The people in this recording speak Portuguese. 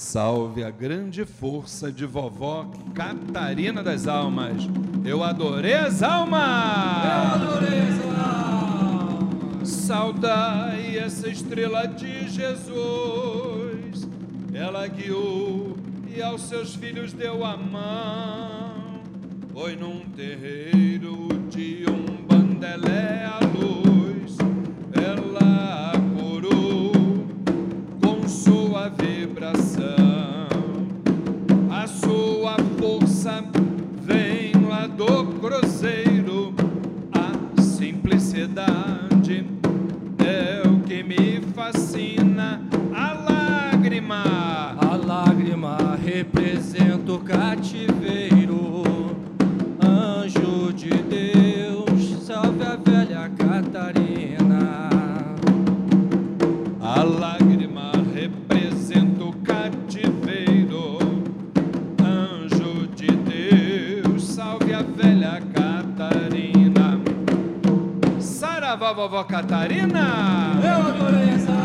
Salve a grande força de vovó Catarina das Almas. Eu adorei as almas! Eu adorei as almas! Saudai essa estrela de Jesus. Ela guiou e aos seus filhos deu a mão. Foi num terreiro de um vem lá do cruzeiro. A simplicidade é o que me fascina. A lágrima. A lágrima representa o cativeiro. Catarina. Saravá, vovó Catarina! Eu adorei as